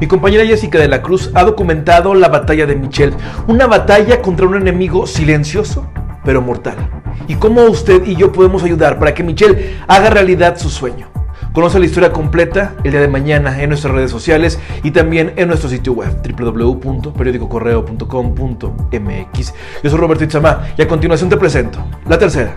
Mi compañera Jessica de la Cruz ha documentado la batalla de Michelle, una batalla contra un enemigo silencioso pero mortal. Y cómo usted y yo podemos ayudar para que Michelle haga realidad su sueño. Conoce la historia completa el día de mañana en nuestras redes sociales y también en nuestro sitio web www.periodicocorreo.com.mx. Yo soy Roberto Itzamá y a continuación te presento la tercera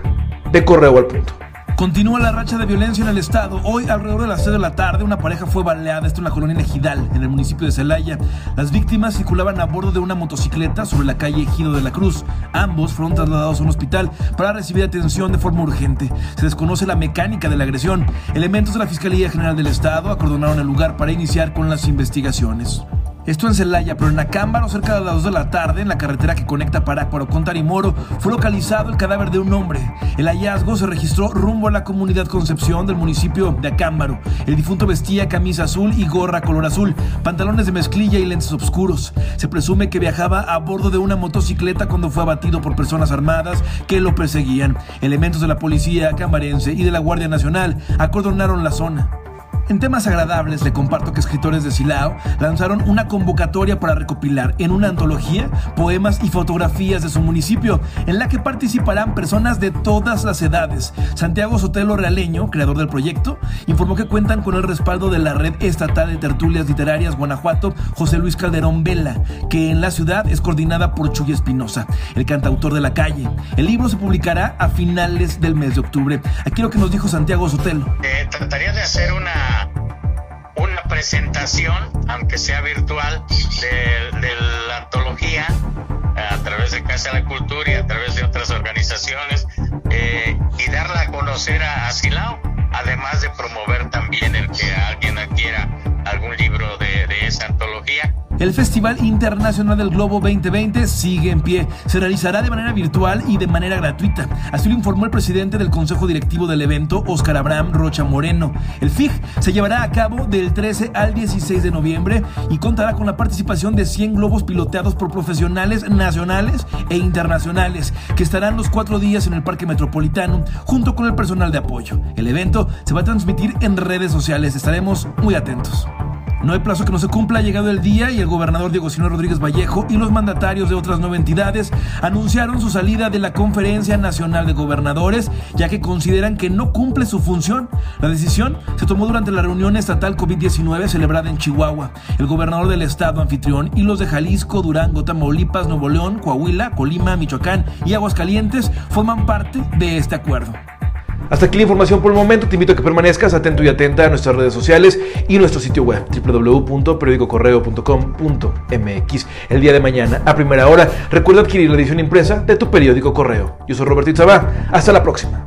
de Correo al Punto. Continúa la racha de violencia en el estado. Hoy, alrededor de las 6 de la tarde, una pareja fue baleada. Esto en la colonia Ejidal, en el municipio de Celaya. Las víctimas circulaban a bordo de una motocicleta sobre la calle Ejido de la Cruz. Ambos fueron trasladados a un hospital para recibir atención de forma urgente. Se desconoce la mecánica de la agresión. Elementos de la Fiscalía General del Estado acordonaron el lugar para iniciar con las investigaciones. Esto en Celaya, pero en Acámbaro, cerca de las 2 de la tarde, en la carretera que conecta Parácuaro con Tarimoro, fue localizado el cadáver de un hombre. El hallazgo se registró rumbo a la comunidad Concepción del municipio de Acámbaro. El difunto vestía camisa azul y gorra color azul, pantalones de mezclilla y lentes oscuros. Se presume que viajaba a bordo de una motocicleta cuando fue abatido por personas armadas que lo perseguían. Elementos de la policía acambarense y de la Guardia Nacional acordonaron la zona. En temas agradables, le comparto que escritores de Silao lanzaron una convocatoria para recopilar en una antología poemas y fotografías de su municipio, en la que participarán personas de todas las edades. Santiago Sotelo Realeño, creador del proyecto, informó que cuentan con el respaldo de la Red Estatal de Tertulias Literarias Guanajuato, José Luis Calderón Vela, que en la ciudad es coordinada por Chuy Espinosa, el cantautor de la calle. El libro se publicará a finales del mes de octubre. Aquí lo que nos dijo Santiago Sotelo. Eh, trataría de hacer una presentación, aunque sea virtual, de, la antología a través de Casa de la Cultura y a través de otras organizaciones eh, y darla a conocer a, Silao, además de promover el Festival Internacional del Globo 2020 sigue en pie. Se realizará de manera virtual y de manera gratuita. Así lo informó el presidente del Consejo Directivo del evento, Óscar Abraham Rocha Moreno. El FIG se llevará a cabo del 13 al 16 de noviembre y contará con la participación de 100 globos piloteados por profesionales nacionales e internacionales que estarán los cuatro días en el Parque Metropolitano junto con el personal de apoyo. El evento se va a transmitir en redes sociales. Estaremos muy atentos. No hay plazo que no se cumpla, ha llegado el día y el gobernador Diego Sinue Rodríguez Vallejo y los mandatarios de otras nueve entidades anunciaron su salida de la Conferencia Nacional de Gobernadores, ya que consideran que no cumple su función. La decisión se tomó durante la reunión estatal COVID-19 celebrada en Chihuahua. El gobernador del estado anfitrión y los de Jalisco, Durango, Tamaulipas, Nuevo León, Coahuila, Colima, Michoacán y Aguascalientes forman parte de este acuerdo. Hasta aquí la información por el momento. Te invito a que permanezcas atento y atenta a nuestras redes sociales y nuestro sitio web www.periodicocorreo.com.mx. El día de mañana, a primera hora, recuerda adquirir la edición impresa de tu periódico Correo. Yo soy Roberto Itzabá. Hasta la próxima.